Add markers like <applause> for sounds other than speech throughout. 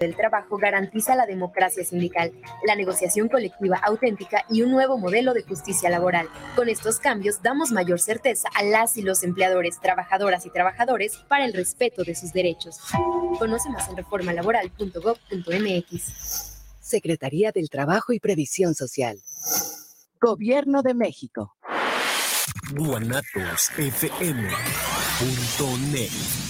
del Trabajo garantiza la democracia sindical, la negociación colectiva auténtica y un nuevo modelo de justicia laboral. Con estos cambios damos mayor certeza a las y los empleadores, trabajadoras y trabajadores para el respeto de sus derechos. Conoce más en reformalaboral.gov.mx. Secretaría del Trabajo y Previsión Social. Gobierno de México. guanatosfm.net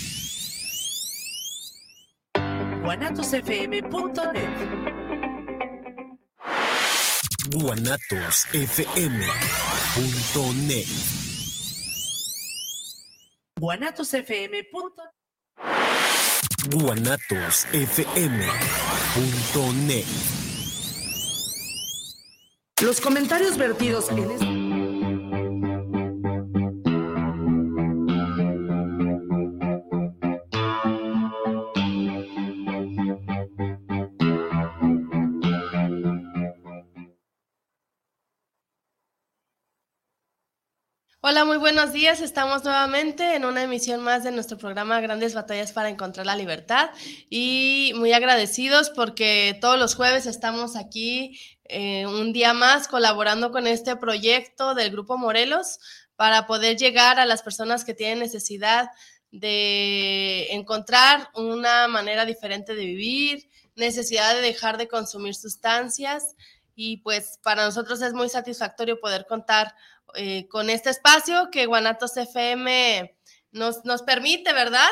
guanatosfm.net. guanatosfm.net. guanatosfm.net. guanatosfm.net. Los comentarios vertidos en este Hola, muy buenos días. Estamos nuevamente en una emisión más de nuestro programa Grandes Batallas para Encontrar la Libertad y muy agradecidos porque todos los jueves estamos aquí eh, un día más colaborando con este proyecto del Grupo Morelos para poder llegar a las personas que tienen necesidad de encontrar una manera diferente de vivir, necesidad de dejar de consumir sustancias y pues para nosotros es muy satisfactorio poder contar eh, con este espacio que Guanatos FM nos, nos permite, ¿verdad?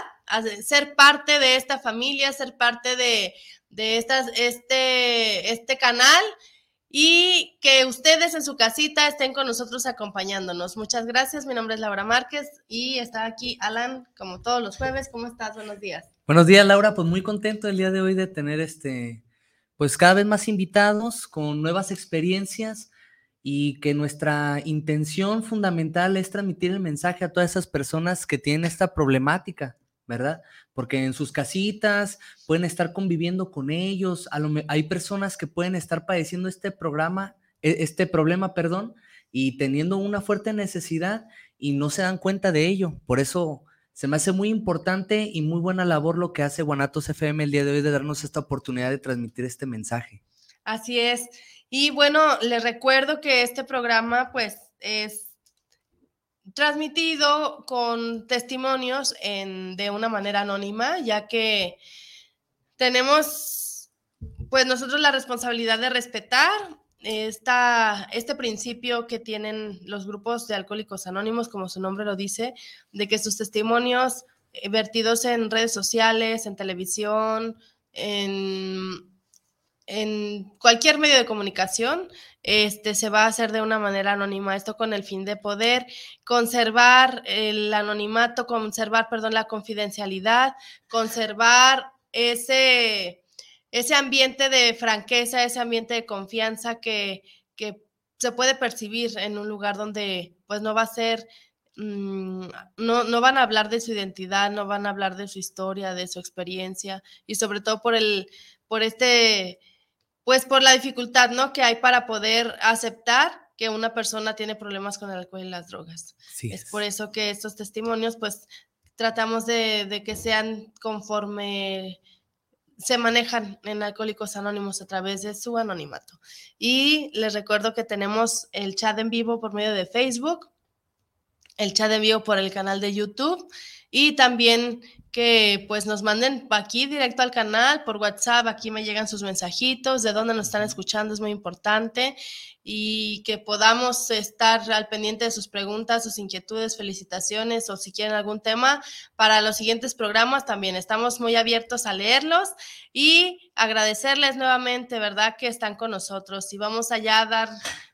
Ser parte de esta familia, ser parte de, de estas, este, este canal y que ustedes en su casita estén con nosotros acompañándonos. Muchas gracias. Mi nombre es Laura Márquez y está aquí Alan, como todos los jueves. ¿Cómo estás? Buenos días. Buenos días, Laura. Pues muy contento el día de hoy de tener este, pues cada vez más invitados con nuevas experiencias y que nuestra intención fundamental es transmitir el mensaje a todas esas personas que tienen esta problemática, ¿verdad? Porque en sus casitas pueden estar conviviendo con ellos, hay personas que pueden estar padeciendo este programa, e, este problema, perdón, y teniendo una fuerte necesidad y no se dan cuenta de ello. Por eso se me hace muy importante y muy buena labor lo que hace Guanatos FM el día de hoy de darnos esta oportunidad de transmitir este mensaje. Así es. Y bueno, les recuerdo que este programa pues es transmitido con testimonios de una manera anónima, ya que tenemos pues nosotros la responsabilidad de respetar esta, este principio que tienen los grupos de alcohólicos anónimos, como su nombre lo dice, de que sus testimonios eh, vertidos en redes sociales, en televisión, en en cualquier medio de comunicación, este, se va a hacer de una manera anónima. Esto con el fin de poder conservar el anonimato, conservar, perdón, la confidencialidad, conservar ese, ese ambiente de franqueza, ese ambiente de confianza que, que se puede percibir en un lugar donde pues no va a ser, mm, no, no van a hablar de su identidad, no van a hablar de su historia, de su experiencia y sobre todo por el, por este pues por la dificultad, ¿no? Que hay para poder aceptar que una persona tiene problemas con el alcohol y las drogas. es. por eso que estos testimonios, pues tratamos de, que sean conforme se manejan en Alcohólicos Anónimos a través de su anonimato. Y les recuerdo que tenemos el chat en vivo por medio de Facebook, el chat en vivo por el canal de YouTube y también que pues nos manden aquí directo al canal por WhatsApp, aquí me llegan sus mensajitos, de dónde nos están escuchando es muy importante y que podamos estar al pendiente de sus preguntas, sus inquietudes, felicitaciones o si quieren algún tema para los siguientes programas también. Estamos muy abiertos a leerlos y agradecerles nuevamente, ¿verdad? Que están con nosotros y vamos allá a dar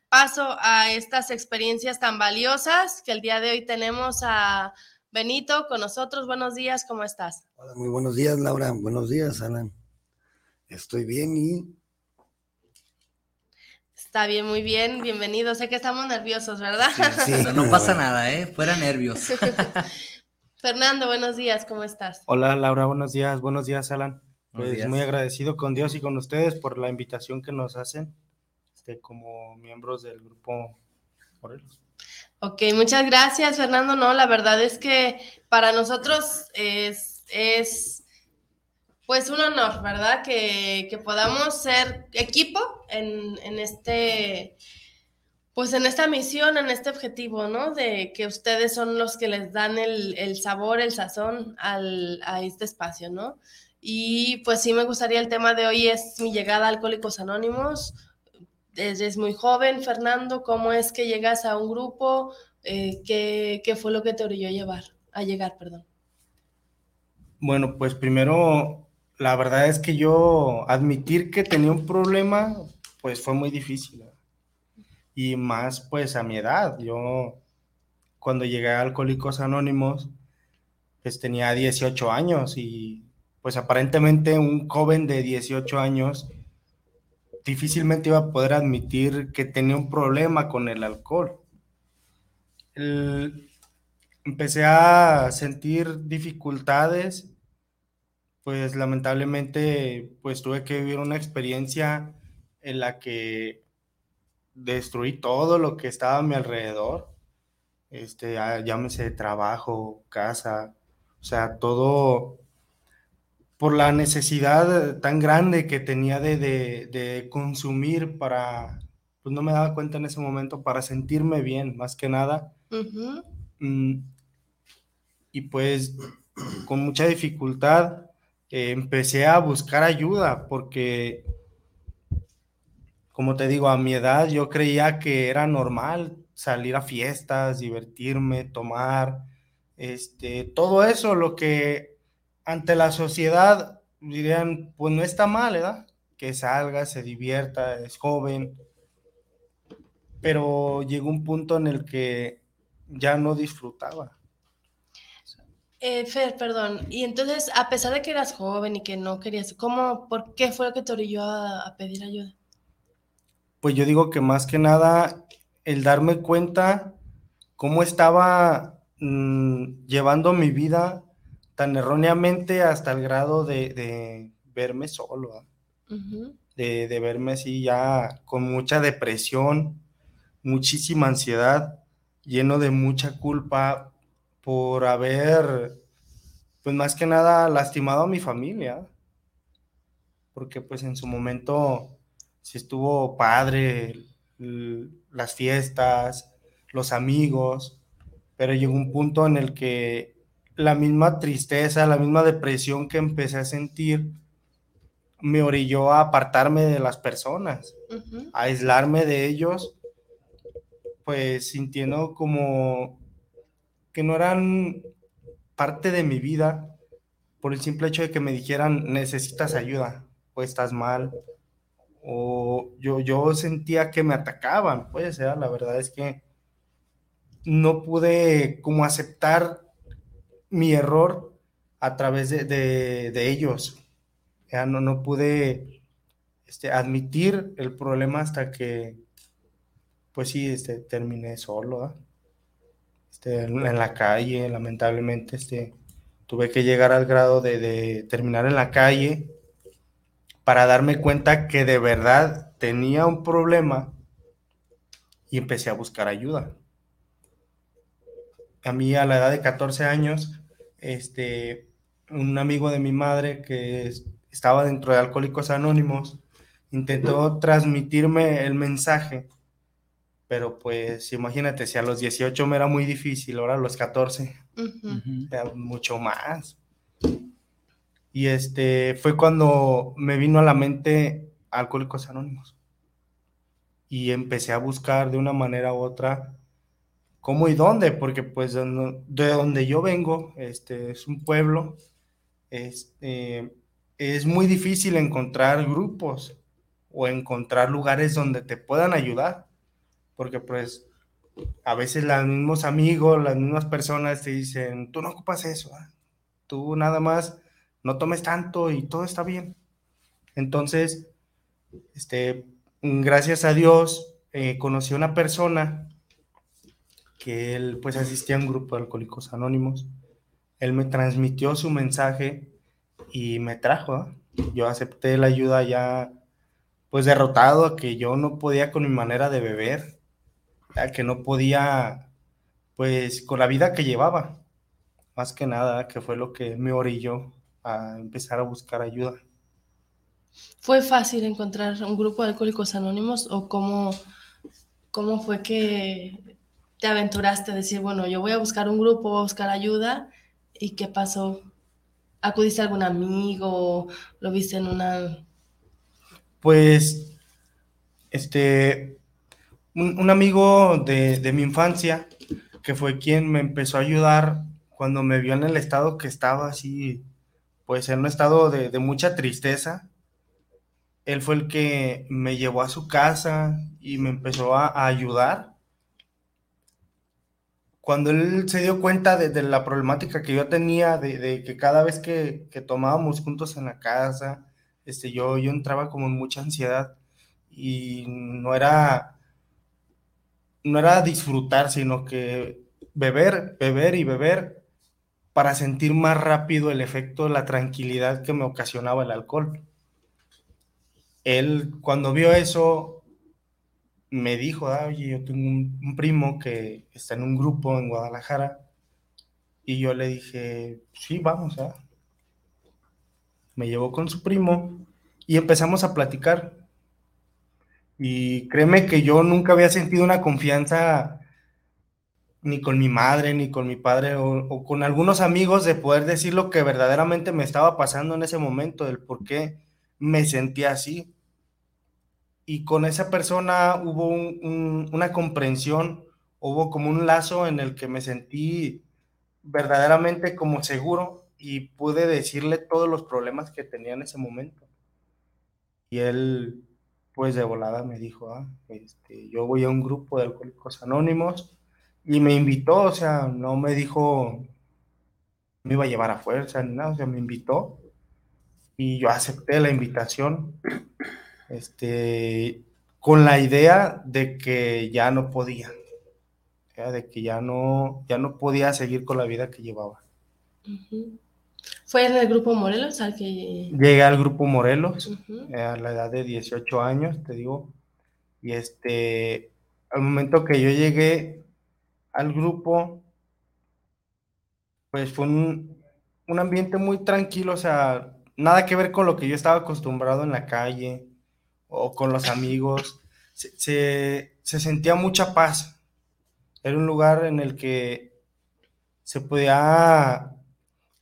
paso a estas experiencias tan valiosas que el día de hoy tenemos a Benito con nosotros. Buenos días, ¿cómo estás? Hola, muy buenos días, Laura. Buenos días, Alan. Estoy bien y Está bien, muy bien, bienvenido. Sé que estamos nerviosos, ¿verdad? sí, No, <laughs> no pasa nada, ¿eh? Fuera nervios. <laughs> Fernando, buenos días, ¿cómo estás? Hola Laura, buenos días, buenos días Alan. Buenos Pues días. muy agradecido con Dios y con ustedes por la invitación que nos hacen este, como miembros del grupo Morelos. Ok, muchas gracias, Fernando. No, la verdad es que para nosotros es, es pues un honor, ¿verdad? Que, que podamos ser equipo en, en este, pues en esta misión, en este objetivo, ¿no? De que ustedes son los que les dan el, el sabor, el sazón al, a este espacio, ¿no? Y pues sí me gustaría, el tema de hoy es mi llegada a Alcohólicos Anónimos. Eres muy joven, Fernando, ¿cómo es que llegas a un grupo? Eh, ¿qué, qué fue lo que te orilló a llevar, a llegar, perdón? Bueno, pues primero, la verdad es que yo admitir que tenía un problema, pues fue muy difícil. Y más pues a mi edad. Yo cuando llegué a Alcohólicos Anónimos, pues tenía 18 años y pues aparentemente un joven de 18 años difícilmente iba a poder admitir que tenía un problema con el alcohol. Empecé a sentir dificultades, pues lamentablemente pues tuve que vivir una experiencia en la que destruí todo lo que estaba a mi alrededor, este, ah, llámese trabajo, casa, o sea, todo por la necesidad tan grande que tenía de, de- de consumir para, pues no me daba cuenta en ese momento, para sentirme bien, más que nada. Mm, y pues con mucha dificultad eh, empecé a buscar ayuda porque, como te digo, a mi edad yo creía que era normal salir a fiestas, divertirme, tomar, este, todo eso, lo que ante la sociedad dirían, pues no está mal, ¿verdad? Que salga, se divierta, es joven. Pero llegó un punto en el que ya no disfrutaba. Eh, Fer, perdón. Y entonces, a pesar de que eras joven y que no querías, ¿cómo, por qué fue lo que te orilló a, a pedir ayuda? Pues yo digo que más que nada el darme cuenta cómo estaba mm, llevando mi vida tan erróneamente hasta el grado de, de verme solo. Ujú. de, de verme así ya con mucha depresión, muchísima ansiedad, lleno de mucha culpa por haber, pues más que nada, lastimado a mi familia, porque pues en su momento sí estuvo padre las fiestas, los amigos, pero llegó un punto en el que la misma tristeza, la misma depresión que empecé a sentir, me orilló a apartarme de las personas, a aislarme de ellos, pues sintiendo como que no eran parte de mi vida por el simple hecho de que me dijeran necesitas ayuda o estás mal o yo, yo sentía que me atacaban, pues ¿eh? la verdad es que no pude como aceptar mi error a través de, de- ellos. Ya no, no pude este, admitir el problema hasta que, pues sí, este, terminé solo, ¿ah? Este, en la calle, lamentablemente, este, tuve que llegar al grado de, de terminar en la calle para darme cuenta que de verdad tenía un problema y empecé a buscar ayuda. A mí a la edad de 14 años, este, un amigo de mi madre que es- estaba dentro de Alcohólicos Anónimos intentó transmitirme el mensaje, pero pues imagínate, si a los 18 me era muy difícil, ahora a los 14 Ujú. Ujú. era mucho más. Y este fue cuando me vino a la mente Alcohólicos Anónimos. Y empecé a buscar de una manera u otra cómo y dónde, porque pues de donde yo vengo, este es un pueblo, este, es muy difícil encontrar grupos o encontrar lugares donde te puedan ayudar, porque pues a veces los mismos amigos, las mismas personas te dicen, tú no ocupas eso, ¿ah? tú nada más no tomes tanto y todo está bien. Entonces, este, gracias a Dios, eh, conocí a una persona que él pues asistía a un grupo de alcohólicos anónimos. Él me transmitió su mensaje y me trajo. Yo acepté la ayuda ya pues derrotado a que yo no podía con mi manera de beber, a que no podía pues con la vida que llevaba. Más que nada, que fue lo que me orilló a empezar a buscar ayuda. ¿Fue fácil encontrar un grupo de alcohólicos anónimos o cómo, cómo fue que te aventuraste a decir, bueno, yo voy a buscar un grupo, voy a buscar ayuda? ¿Y qué pasó? ¿Acudiste a algún amigo? ¿Lo viste en una...? Pues, este, un, amigo de, de mi infancia, que fue quien me empezó a ayudar cuando me vio en el estado que estaba así, pues en un estado de, de mucha tristeza, él fue el que me llevó a su casa y me empezó a ayudar. Cuando él se dio cuenta de, la problemática que yo tenía, de, de que cada vez que, que, tomábamos juntos en la casa, este, yo, yo entraba como en mucha ansiedad y no era, no era disfrutar, sino que beber, beber y beber para sentir más rápido el efecto, la tranquilidad que me ocasionaba el alcohol. Él cuando vio eso me dijo, ah, oye, yo tengo un, primo que está en un grupo en Guadalajara y yo le dije, sí, vamos, ¿eh? me llevó con su primo y empezamos a platicar. Y créeme que yo nunca había sentido una confianza ni con mi madre, ni con mi padre, o, o, con algunos amigos de poder decir lo que verdaderamente me estaba pasando en ese momento, del por qué me sentía así y con esa persona hubo un, un, una comprensión, hubo como un lazo en el que me sentí verdaderamente como seguro y pude decirle todos los problemas que tenía en ese momento. Y él, pues de volada me dijo, ah, este, yo voy a un grupo de alcohólicos anónimos y me invitó, o sea, no me dijo, me iba a llevar a fuerza ni nada, o sea, me invitó. Y yo acepté la invitación este, con la idea de que ya no podía, de que ya no, ya no podía seguir con la vida que llevaba. Uh -huh. ¿Fue en el grupo Morelos al que...? Llegué al grupo Morelos uh -huh. a la edad de 18 años, te digo, y este, al momento que yo llegué al grupo, pues fue un, un ambiente muy tranquilo, o sea, nada que ver con lo que yo estaba acostumbrado en la calle, o con los amigos, se, se, se, sentía mucha paz. Era un lugar en el que se podía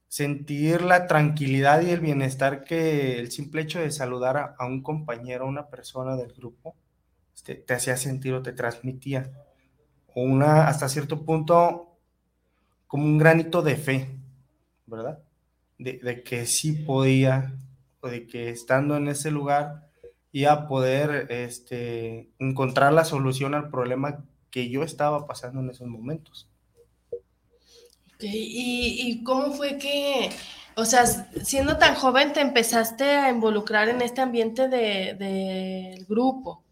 sentir la tranquilidad y el bienestar que el simple hecho de saludar a, un compañero, a una persona del grupo, te, te, hacía sentir o te transmitía. Una, hasta cierto punto, como un granito de fe, ¿verdad? De que sí podía, o de que estando en ese lugar, y a poder este, encontrar la solución al problema que yo estaba pasando en esos momentos. Okay. ¿Y, ¿Y, cómo fue que, o sea, siendo tan joven te empezaste a involucrar en este ambiente del de, de grupo?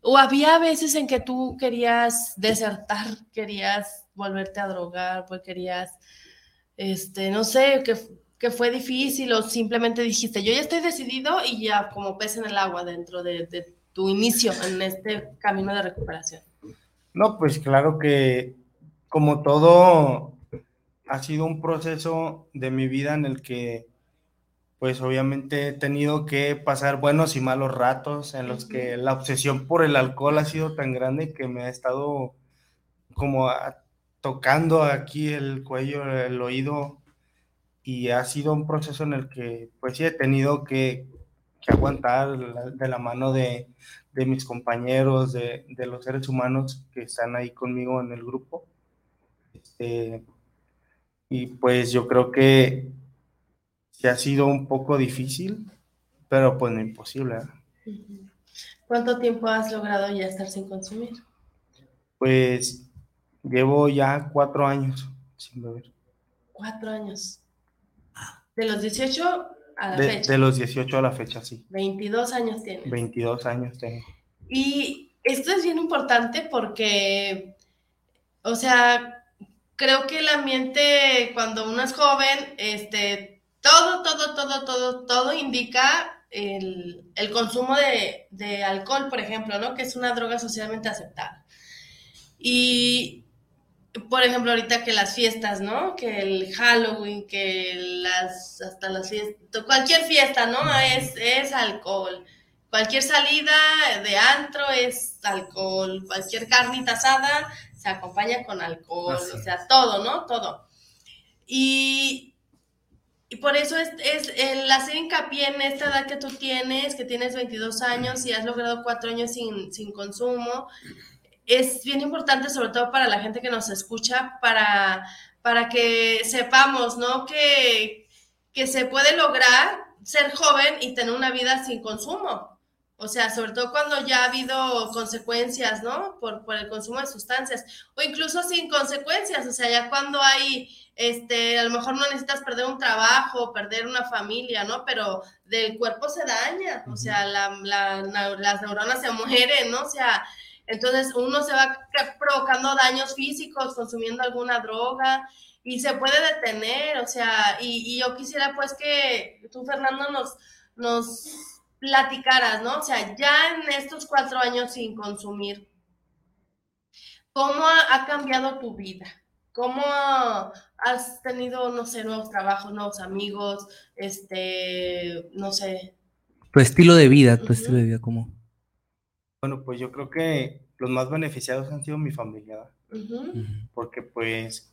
¿O había veces en que tú querías desertar, querías volverte a drogar, pues querías, este, no sé, que que fue difícil o simplemente dijiste, yo ya estoy decidido y ya como pez en el agua dentro de, de tu inicio en este camino de recuperación? No, pues claro que como todo ha sido un proceso de mi vida en el que pues obviamente he tenido que pasar buenos y malos ratos en los que la obsesión por el alcohol ha sido tan grande que me ha estado como a, tocando aquí el cuello, el oído y ha sido un proceso en el que pues sí he tenido que, que aguantar de la mano de, de mis compañeros, de, de, los seres humanos que están ahí conmigo en el grupo. Este, y pues yo creo que sí ha sido un poco difícil, pero pues no imposible. ¿eh? ¿Cuánto tiempo has logrado ya estar sin consumir? Pues llevo ya cuatro años sin beber. Cuatro años. De los 18 A la De, fecha. de los 18 a la fecha, sí. 22 años tienes. 22 años tengo. Y esto es bien importante porque, o sea, creo que el ambiente cuando uno es joven, este, todo, todo, todo, todo, todo indica el, el consumo de, de alcohol, por ejemplo, ¿no? Que es una droga socialmente aceptada. Y, por ejemplo, ahorita que las fiestas, ¿no? Que el Halloween, que las, hasta las fiestas, cualquier fiesta, ¿no? Es, es alcohol. Cualquier salida de antro es alcohol. Cualquier carnita asada se acompaña con alcohol. Así o sea, todo, ¿no? Todo. Y, y por eso es, es el hacer hincapié en esta edad que tú tienes, que tienes 22 años y has logrado cuatro años sin, sin consumo, es bien importante, sobre todo para la gente que nos escucha, para, para que sepamos, ¿no? Que, que se puede lograr ser joven y tener una vida sin consumo. O sea, sobre todo cuando ya ha habido consecuencias, ¿no? Por, por el consumo de sustancias. O incluso sin consecuencias. O sea, ya cuando hay, este, a lo mejor no necesitas perder un trabajo, perder una familia, ¿no? Pero del cuerpo se daña. O sea, la, la, na- las neuronas se mueren, ¿no? O sea, entonces uno se va ca- provocando daños físicos consumiendo alguna droga y se puede detener, o sea, y, y yo quisiera pues que tú, Fernando, nos, nos platicaras, ¿no? O sea, ya en estos cuatro años sin consumir, ¿cómo ha, ha cambiado tu vida? ¿Cómo has tenido, no sé, nuevos trabajos, nuevos amigos, este, no sé? Tu estilo de vida, tu estilo de vida, ¿cómo? Bueno, pues yo creo que los más beneficiados han sido mi familia, porque pues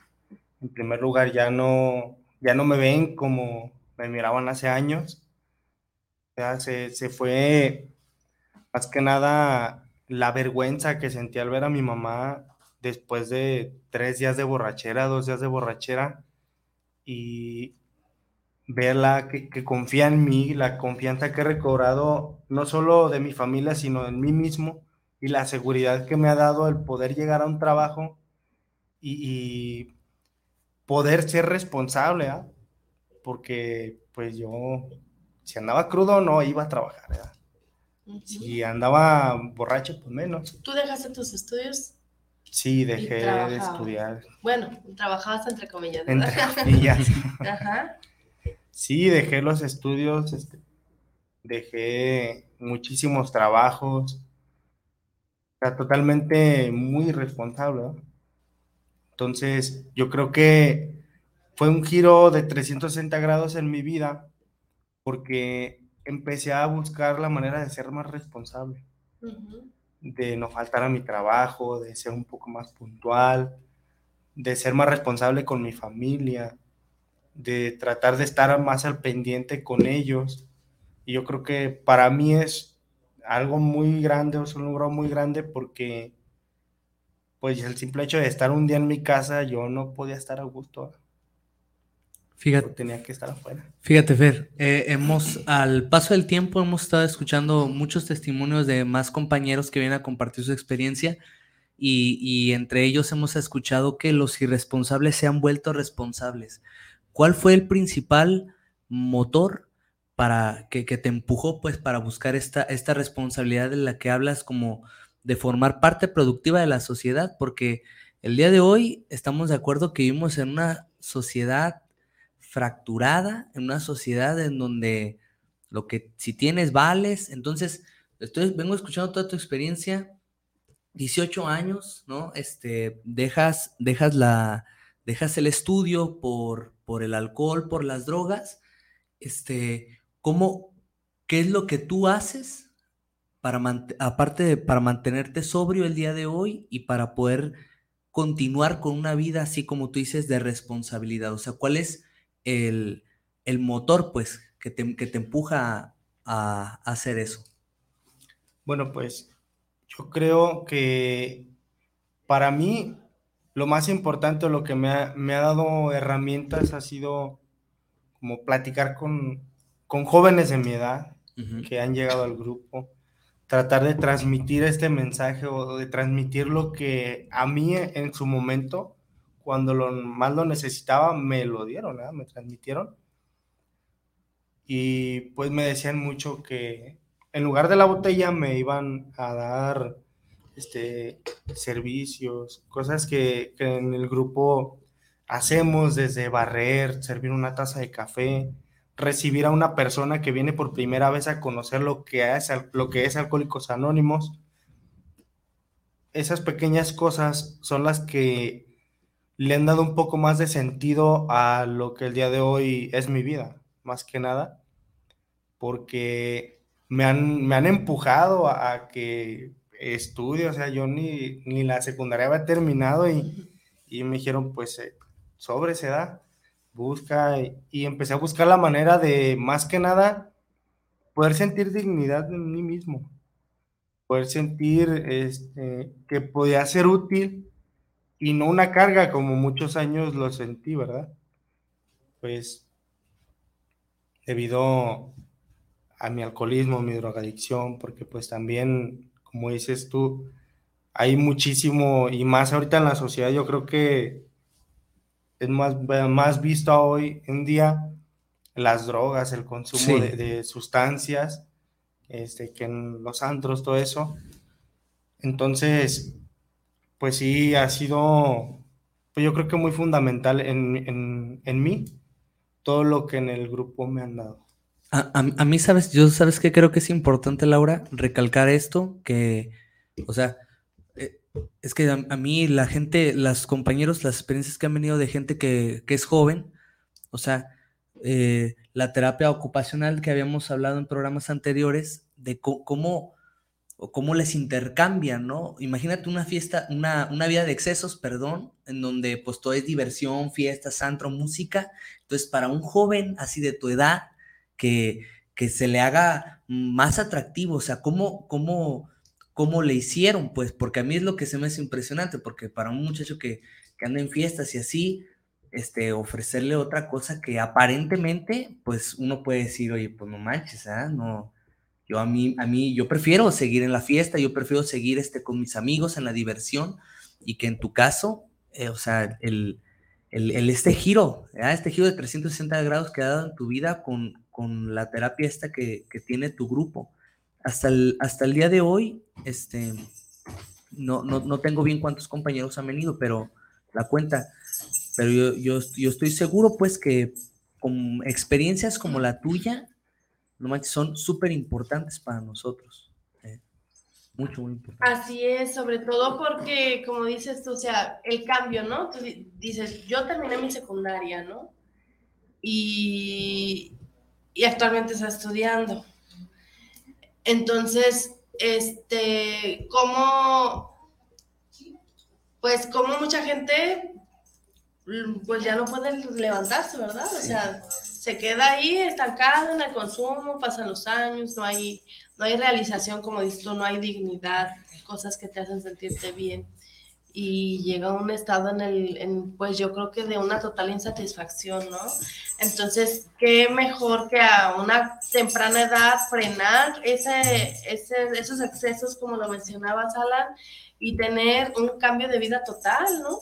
en primer lugar ya no, ya no me ven como me miraban hace años. O sea, se, se fue más que nada la vergüenza que sentí al ver a mi mamá después de tres días de borrachera, dos días de borrachera, y verla que, que confía en mí, la confianza que he recobrado, no solo de mi familia, sino en mí mismo, y la seguridad que me ha dado el poder llegar a un trabajo y, y poder ser responsable, ¿ah? porque pues yo, si andaba crudo, no iba a trabajar, ujú. Si andaba borracho, pues menos. ¿Tú dejaste tus estudios? Sí, dejé de estudiar, Bueno, trabajabas entre comillas, entre ¿verdad? <laughs> comillas. Ajá. Sí, dejé los estudios, este, dejé muchísimos trabajos, o sea, totalmente muy irresponsable. ¿no? Entonces, yo creo que fue un giro de 360 grados en mi vida porque empecé a buscar la manera de ser más responsable, de no faltar a mi trabajo, de ser un poco más puntual, de ser más responsable con mi familia, de tratar de estar más al pendiente con ellos. Y yo creo que para mí es algo muy grande, es un logro muy grande porque pues el simple hecho de estar un día en mi casa, yo no podía estar a gusto, Fíjate, tenía que estar afuera. Fíjate, Fer, eh, hemos, al paso del tiempo, hemos estado escuchando muchos testimonios de más compañeros que vienen a compartir su experiencia y, y entre ellos hemos escuchado que los irresponsables se han vuelto responsables. ¿Cuál fue el principal motor para que, te empujó pues para buscar esta, esta responsabilidad de la que hablas como de formar parte productiva de la sociedad? Porque el día de hoy estamos de acuerdo que vivimos en una sociedad fracturada, en una sociedad en donde lo que si tienes vales, entonces estoy, vengo escuchando toda tu experiencia, 18 años, ¿no? Este, dejas, dejas la, dejas el estudio por, por el alcohol, por las drogas, este, ¿cómo, qué es lo que tú haces para, aparte de, para mantenerte sobrio el día de hoy y para poder continuar con una vida así como tú dices de responsabilidad? O sea, ¿cuál es el, el motor, pues, que te, que te empuja a hacer eso? Bueno, pues yo creo que para mí lo más importante, lo que me ha, me ha dado herramientas ha sido como platicar con, con jóvenes de mi edad que han llegado al grupo, tratar de transmitir este mensaje o de transmitir lo que a mí en su momento, cuando lo más lo necesitaba, me lo dieron, me transmitieron. y pues me decían mucho que en lugar de la botella me iban a dar este, servicios, cosas que, que en el grupo hacemos desde barrer, servir una taza de café, recibir a una persona que viene por primera vez a conocer lo que es, lo que es Alcohólicos Anónimos. Esas pequeñas cosas son las que le han dado un poco más de sentido a lo que el día de hoy es mi vida, más que nada, porque me han, me han empujado a, que estudie, o sea, yo ni, ni la secundaria había terminado y, y me dijeron, pues, eh, sobre se da, busca y, empecé a buscar la manera de, más que nada, poder sentir dignidad en mí mismo, poder sentir este, que podía ser útil y no una carga como muchos años lo sentí, ¿verdad? Pues debido a mi alcoholismo, mi drogadicción, porque pues también, como dices tú, hay muchísimo, y más ahorita en la sociedad, yo creo que es más, más visto hoy en día las drogas, el consumo de, de, sustancias, este, que en los antros, todo eso. Entonces, pues sí, ha sido, pues yo creo que muy fundamental en, mí todo lo que en el grupo me han dado. A, mí, sabes, yo sabes que creo que es importante, Laura, recalcar esto, que, o sea, eh, es que a, mí la gente, los compañeros, las experiencias que han venido de gente que, es joven, o sea, eh, la terapia ocupacional que habíamos hablado en programas anteriores, de cómo cómo les intercambian, ¿no? Imagínate una fiesta, una, una vida de excesos, perdón, en donde pues todo es diversión, fiesta, santro, música. Entonces, para un joven así de tu edad, que, que se le haga más atractivo, o sea, ¿cómo, cómo, cómo le hicieron? Pues porque a mí es lo que se me hace impresionante, porque para un muchacho que, que anda en fiestas y así, este, ofrecerle otra cosa que aparentemente, pues uno puede decir, oye, pues no manches, ¿ah? No, yo a mí, a mí, yo prefiero seguir en la fiesta, yo prefiero seguir este, con mis amigos en la diversión y que en tu caso, eh, o sea, el, el, este giro, este giro de 360 grados que ha dado en tu vida con, con la terapia esta que, que, tiene tu grupo. Hasta el, hasta el día de hoy, este, no, no, no tengo bien cuántos compañeros han venido, pero la cuenta, pero yo, yo, yo estoy seguro pues que con experiencias como la tuya, no son súper importantes para nosotros. Eh, mucho, muy importante. Así es, sobre todo porque, como dices tú, o sea, el cambio, ¿no? Tú dices, yo terminé mi secundaria, ¿no? Y, y actualmente está estudiando. Entonces, este, como, pues como mucha gente, pues ya no puede levantarse, ¿verdad? O sea, se queda ahí estancado en el consumo, pasan los años, no hay, no hay realización, como dices tú, no hay dignidad, cosas que te hacen sentirte bien. Y llega a un estado en el, en, pues yo creo que de una total insatisfacción, ¿no? Entonces, qué mejor que a una temprana edad frenar ese, ese, esos excesos, como lo mencionaba Alan, y tener un cambio de vida total, ¿no?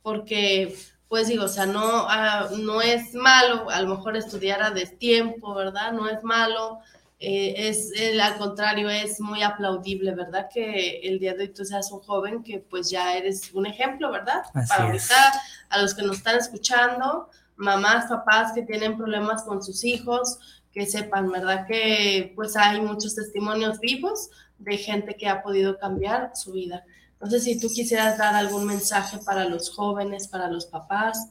Porque pues digo, o sea, no, ah, no es malo, a lo mejor estudiar a destiempo, ¿verdad? No es malo, eh, es al contrario, es muy aplaudible, ¿verdad? Que el día de hoy tú seas un joven que pues ya eres un ejemplo, ¿verdad? Para ahorita, a los que nos están escuchando, mamás, papás que tienen problemas con sus hijos, que sepan, ¿verdad? Que pues hay muchos testimonios vivos de gente que ha podido cambiar su vida. No sé si tú quisieras dar algún mensaje para los jóvenes, para los papás.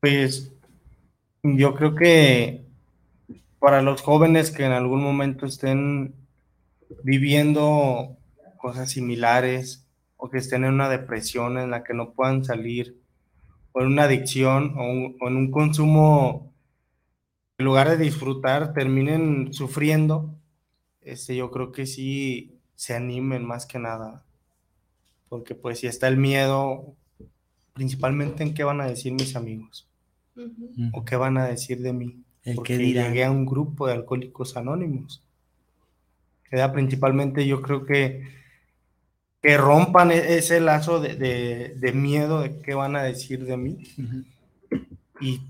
Pues yo creo que para los jóvenes que en algún momento estén viviendo cosas similares o que estén en una depresión en la que no puedan salir, o en una adicción o, en un consumo, en lugar de disfrutar, terminen sufriendo, este, yo creo que sí se animen más que nada. Porque pues si está el miedo, principalmente en qué van a decir mis amigos. O qué van a decir de mí. Porque llegué a un grupo de alcohólicos anónimos. Queda principalmente yo creo que que rompan e-, ese lazo de, miedo de qué van a decir de mí. Y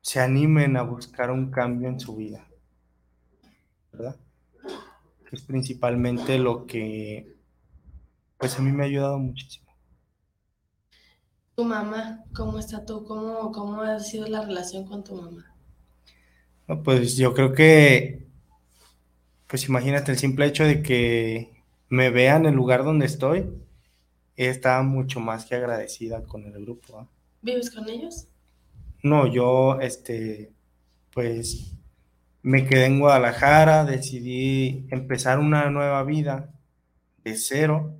se animen a buscar un cambio en su vida, ¿verdad? Que es principalmente lo que, pues a mí me ha ayudado muchísimo. Tu mamá, ¿cómo está tú? ¿Cómo, cómo ha sido la relación con tu mamá? No, pues yo creo que, pues imagínate el simple hecho de que me vean en el lugar donde estoy, está mucho más que agradecida con el grupo. ¿ah? ¿Vives con ellos? No, yo, este, pues me quedé en Guadalajara, decidí empezar una nueva vida de cero,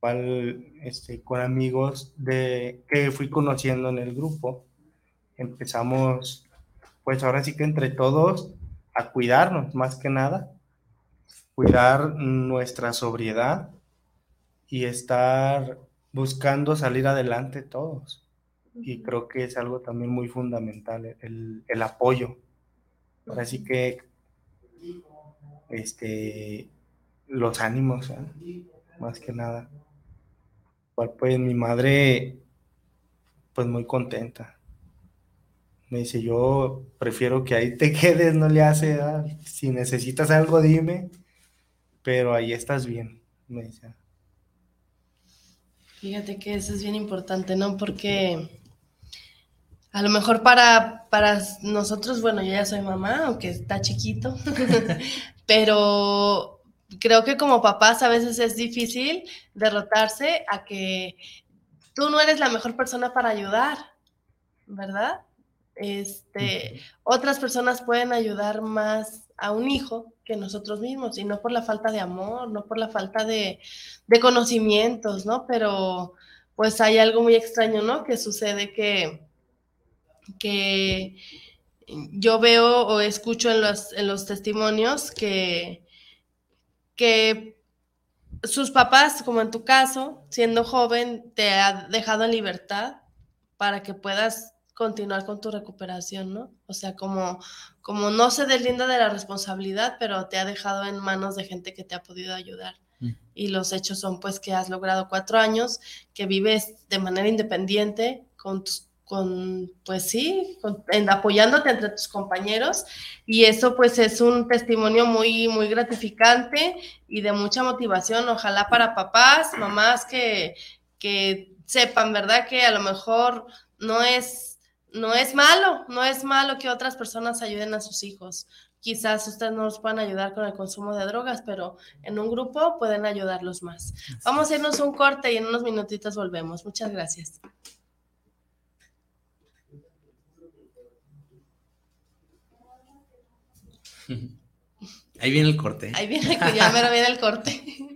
cual, este, con amigos de, que fui conociendo en el grupo. Empezamos, pues ahora sí que entre todos, a cuidarnos más que nada, cuidar nuestra sobriedad y estar buscando salir adelante todos. Y creo que es algo también muy fundamental, el, el apoyo. Ahora sí que este, los ánimos, ¿eh? más que nada. Pues mi madre, pues muy contenta. Me dice, yo prefiero que ahí te <laughs> quedes, no le hace, ¿ah? si necesitas algo dime, pero ahí estás bien, me dice. Fíjate que eso es bien importante, ¿no? Porque a lo mejor para, para nosotros, bueno, yo ya soy mamá, aunque está chiquito, <laughs> pero creo que como papás a veces es difícil derrotarse a que tú no eres la mejor persona para ayudar, ¿verdad? Este, otras personas pueden ayudar más a un hijo que nosotros mismos, y no por la falta de amor, no por la falta de, de conocimientos, ¿no? Pero pues hay algo muy extraño, ¿no? Que sucede que, que yo veo o escucho en los, en los testimonios que, que sus papás, como en tu caso, siendo joven, te ha dejado en libertad para que puedas continuar con tu recuperación, ¿no? O sea, como, como no se deslinda de la responsabilidad, pero te ha dejado en manos de gente que te ha podido ayudar. Mm. Y los hechos son pues que has logrado cuatro años, que vives de manera independiente con tus con, pues sí, en, apoyándote entre tus compañeros y eso pues es un testimonio muy, muy gratificante y de mucha motivación, ojalá para papás, mamás que, que sepan, ¿verdad? Que a lo mejor no es no es malo, no es malo que otras personas ayuden a sus hijos. Quizás ustedes no los puedan ayudar con el consumo de drogas, pero en un grupo pueden ayudarlos más. Vamos a irnos un corte y en unos minutitos volvemos. Muchas gracias. <laughs> Ahí viene el corte. Ahí viene, ya viene el corte. <laughs>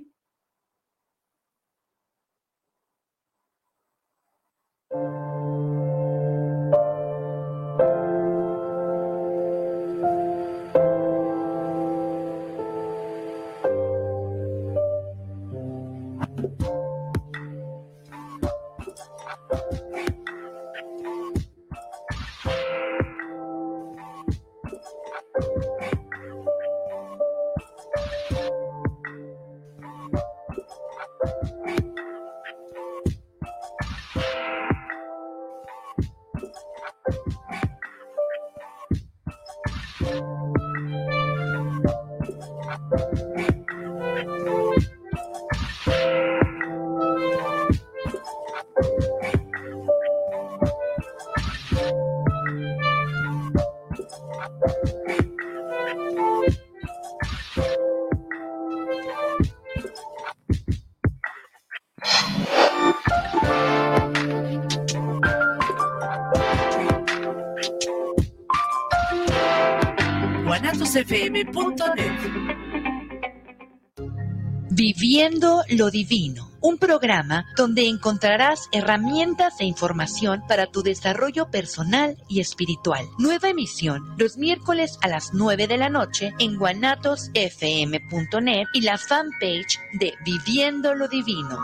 Viviendo lo Divino, un programa donde encontrarás herramientas e información para tu desarrollo personal y espiritual. Nueva emisión los miércoles a las 9 de la noche en guanatosfm.net y la fanpage de Viviendo lo Divino.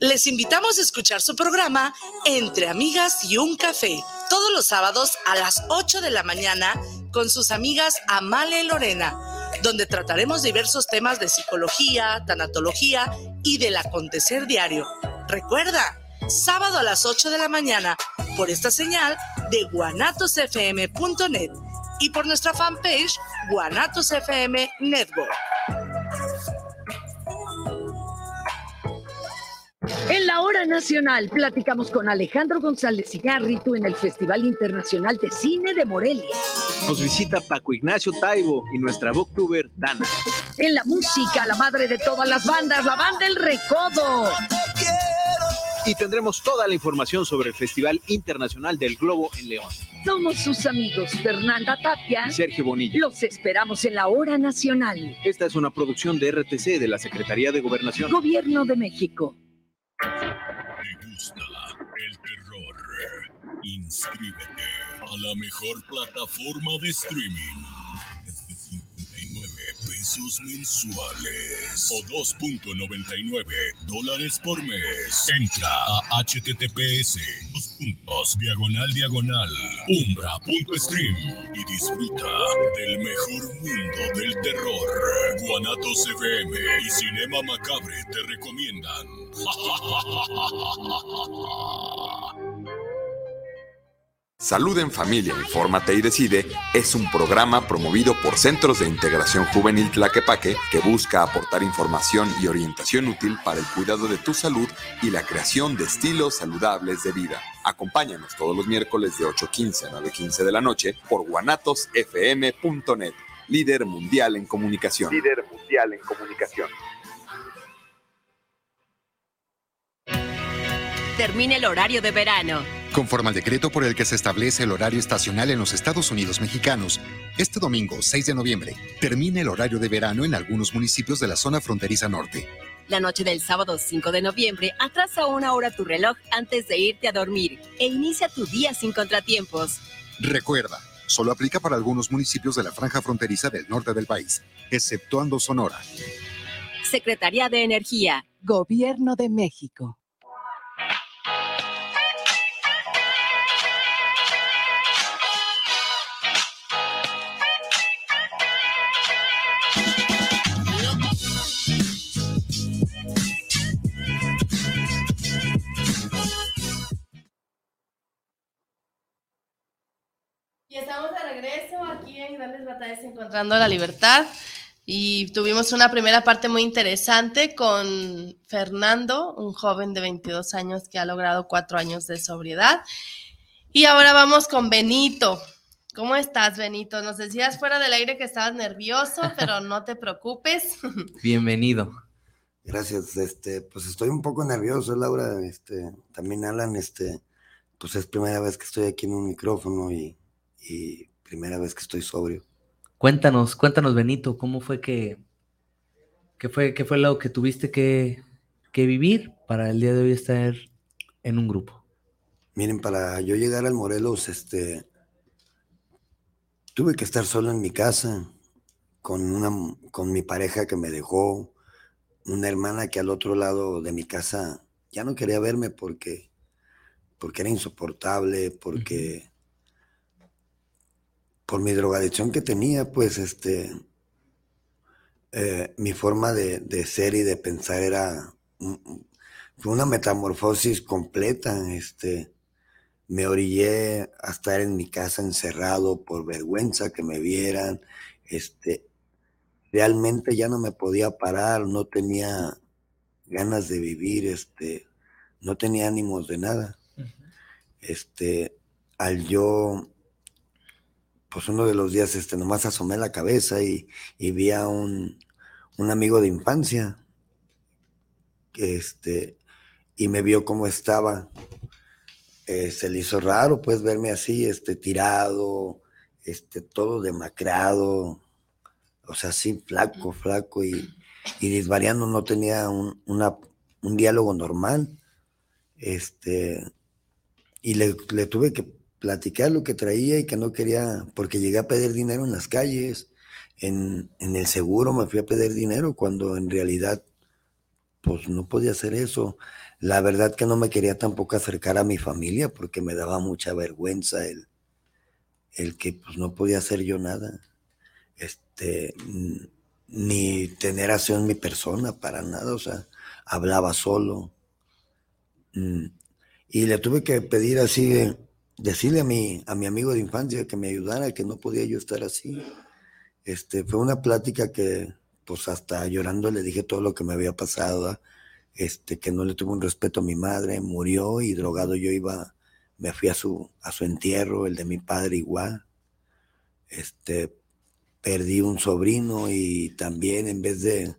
Les invitamos a escuchar su programa Entre Amigas y un Café, todos los sábados a las 8 de la mañana con sus amigas Amale Lorena donde trataremos diversos temas de psicología, tanatología y del acontecer diario. Recuerda, sábado a las 8 de la mañana, por esta señal de guanatosfm.net y por nuestra fanpage Guanatos FM Network. En la hora nacional platicamos con Alejandro González Igarritu en el Festival Internacional de Cine de Morelia. Nos visita Paco Ignacio Taibo y nuestra booktuber Dana. En la música, la madre de todas las bandas, la banda El Recodo. Y tendremos toda la información sobre el Festival Internacional del Globo en León. Somos sus amigos Fernanda Tapia, Sergio Bonilla. Los esperamos en la hora nacional. Esta es una producción de RTC de la Secretaría de Gobernación. Gobierno de México. ¿Te gusta el terror? Inscríbete a la mejor plataforma de streaming. Desde 59 pesos mensuales o 2.99 dólares por mes. Entra a https dos puntos, diagonal diagonal umbra.stream y disfruta del mejor mundo del terror. Guanatos FM y Cinema Macabre te recomiendan. <laughs> Salud en Familia, Infórmate y Decide es un programa promovido por Centros de Integración Juvenil Tlaquepaque que busca aportar información y orientación útil para el cuidado de tu salud y la creación de estilos saludables de vida. Acompáñanos todos los miércoles de 8.15 a 9.15 de la noche por guanatosfm.net, líder mundial en comunicación. Líder mundial en comunicación. Termina el horario de verano. Conforme al decreto por el que se establece el horario estacional en los Estados Unidos mexicanos, este domingo 6 de noviembre termina el horario de verano en algunos municipios de la zona fronteriza norte. La noche del sábado 5 de noviembre atrasa una hora tu reloj antes de irte a dormir e inicia tu día sin contratiempos. Recuerda, solo aplica para algunos municipios de la franja fronteriza del norte del país, exceptuando Sonora. Secretaría de Energía. Gobierno de México. En Grandes Batallas Encontrando la Libertad. Y tuvimos una primera parte muy interesante con Fernando, un joven de 22 años que ha logrado cuatro años de sobriedad. Y ahora vamos con Benito. ¿Cómo estás, Benito? Nos decías fuera del aire que estabas nervioso, <laughs> pero no te preocupes. <laughs> Bienvenido. Gracias, este, pues estoy un poco nervioso, Laura, este, también Alan, este, pues es primera vez que estoy aquí en un micrófono y, y primera vez que estoy sobrio. Cuéntanos, cuéntanos, Benito, ¿cómo fue que, qué fue, qué fue lo que tuviste que, que vivir para el día de hoy estar en un grupo? Miren, para yo llegar al Morelos, este, tuve que estar solo en mi casa, con, una, con mi pareja que me dejó, una hermana que al otro lado de mi casa ya no quería verme porque, porque era insoportable, porque por mi drogadicción que tenía, pues este, eh, mi forma de, de, ser y de pensar era, fue una metamorfosis completa, este, me orillé a estar en mi casa encerrado por vergüenza que me vieran, este, realmente ya no me podía parar, no tenía ganas de vivir, este, no tenía ánimos de nada. Uh -huh. Este, al yo, pues uno de los días, este, nomás asomé la cabeza y, y vi a un, un, amigo de infancia, este, y me vio cómo estaba. Eh, se le hizo raro, pues, verme así, este, tirado, este, todo demacrado, o sea, sí, flaco, flaco y, y disvariando, no tenía un, una, un diálogo normal. Este, y le, le, tuve que platicar lo que traía y que no quería, porque llegué a pedir dinero en las calles, en, en el seguro me fui a pedir dinero cuando en realidad, pues no podía hacer eso. La verdad que no me quería tampoco acercar a mi familia porque me daba mucha vergüenza el, el que pues no podía hacer yo nada. Este, ni tener acción mi persona para nada, o sea, hablaba solo. Mm, y le tuve que pedir así, decirle a mi, a mi amigo de infancia que me ayudara, que no podía yo estar así. Este, fue una plática que, pues hasta llorando le dije todo lo que me había pasado, este, que no le tuve un respeto a mi madre, murió y drogado yo iba, me fui a su, a su entierro, el de mi padre igual. Este, perdí un sobrino y también en vez de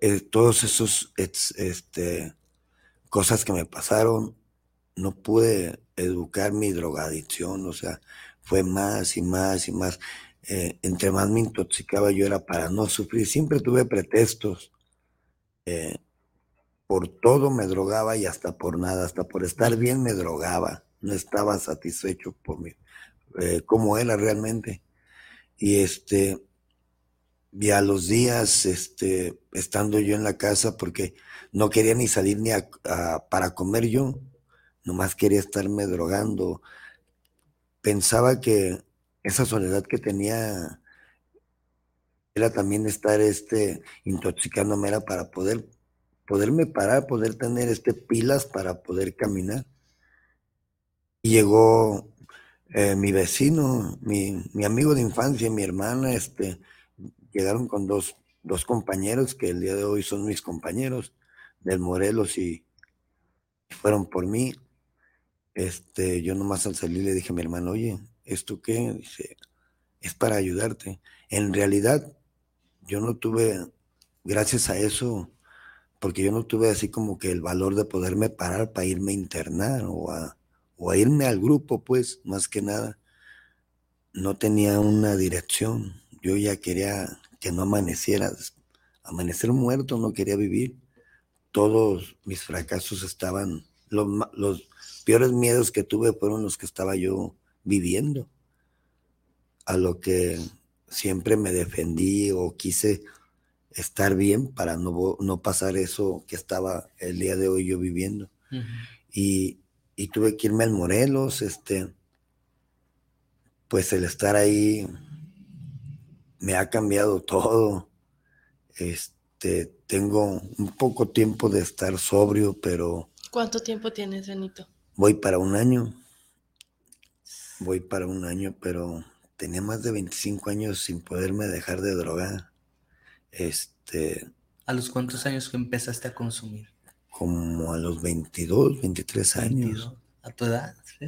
eh, todos esos este, cosas que me pasaron, no pude educar mi drogadicción, o sea, fue más y más y más. Eh, entre más me intoxicaba yo era para no sufrir. Siempre tuve pretextos. Eh, por todo me drogaba y hasta por nada, hasta por estar bien me drogaba. No estaba satisfecho por mí, eh, como era realmente. Y este, y a los días, este, estando yo en la casa, porque no quería ni salir ni para comer yo, nomás quería estarme drogando. Pensaba que esa soledad que tenía era también estar este, intoxicándome, era para poder, poderme parar, poder tener este, pilas para poder caminar. Y llegó eh, mi vecino, mi, mi, amigo de infancia, mi hermana, este, llegaron con dos, dos compañeros que el día de hoy son mis compañeros del Morelos y fueron por mí. Este, yo nomás al salir le dije a mi hermano, oye, ¿esto qué? Dice, es para ayudarte. En realidad, yo no tuve, gracias a eso, porque yo no tuve así como que el valor de poderme parar para irme a internar o a, irme al grupo, pues, más que nada. No tenía una dirección. Yo ya quería que no amaneciera. Amanecer muerto, no quería vivir. Todos mis fracasos estaban, los peores miedos que tuve fueron los que estaba yo viviendo, a lo que siempre me defendí o quise estar bien para no, no pasar eso que estaba el día de hoy yo viviendo. y, y, tuve que irme al Morelos, este, pues el estar ahí me ha cambiado todo. Este, tengo un poco tiempo de estar sobrio, pero... ¿Cuánto tiempo tienes, Benito? Voy para un año voy para un año, pero tenía más de 25 años sin poderme dejar de drogar. Este. ¿A los cuántos años que empezaste a consumir? Como a los 22, 23 años. ¿A tu edad? ¿sí?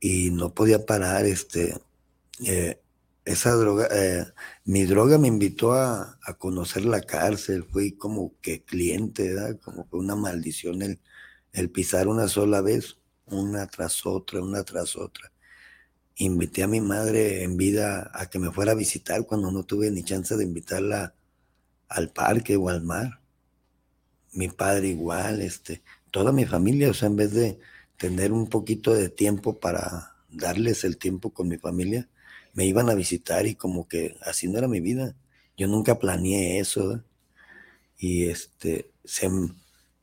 Y no podía parar, este. Eh, esa droga, eh, mi droga me invitó a, a, conocer la cárcel, fui como que cliente, ¿verdad? como que una maldición el, el pisar una sola vez una tras otra, una tras otra. Invité a mi madre en vida a que me fuera a visitar cuando no tuve ni chance de invitarla al parque o al mar. Mi padre igual, este, toda mi familia, o sea, en vez de tener un poquito de tiempo para darles el tiempo con mi familia, me iban a visitar y como que así no era mi vida. Yo nunca planeé eso. Y este, se,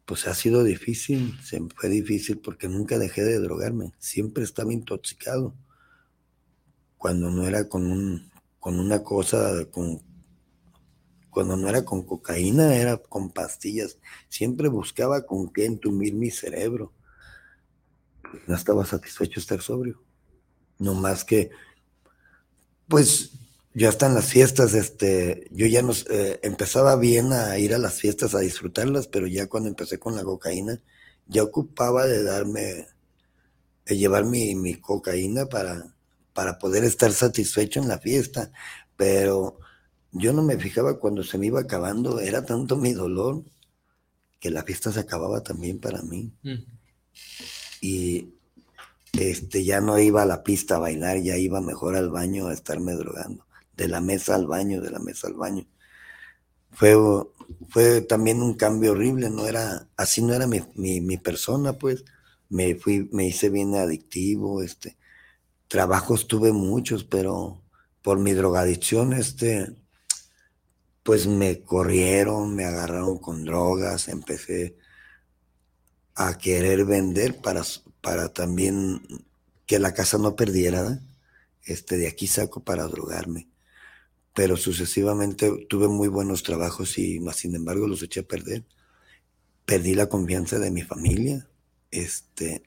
pues ha sido difícil, se fue difícil porque nunca dejé de drogarme, siempre estaba intoxicado. Cuando no era con, un, con una cosa, con, cuando no era con cocaína, era con pastillas. Siempre buscaba con qué entumir mi cerebro. No estaba satisfecho estar sobrio. No más que, pues yo hasta en las fiestas, este, yo ya nos eh, empezaba bien a ir a las fiestas a disfrutarlas, pero ya cuando empecé con la cocaína, ya ocupaba de darme, de llevar mi, mi cocaína para, para poder estar satisfecho en la fiesta. Pero yo no me fijaba cuando se me iba acabando, era tanto mi dolor que la fiesta se acababa también para mí. Y este, ya no iba a la pista a bailar, ya iba mejor al baño a estarme drogando de la mesa al baño, de la mesa al baño. Fue, fue también un cambio horrible, no era, así no era mi, mi, persona, pues. Me fui, me hice bien adictivo, este, trabajos tuve muchos, pero por mi drogadicción, este, pues me corrieron, me agarraron con drogas, empecé a querer vender para, para también que la casa no perdiera, este, de aquí saco para drogarme pero sucesivamente tuve muy buenos trabajos y más sin embargo los eché a perder. Perdí la confianza de mi familia, este,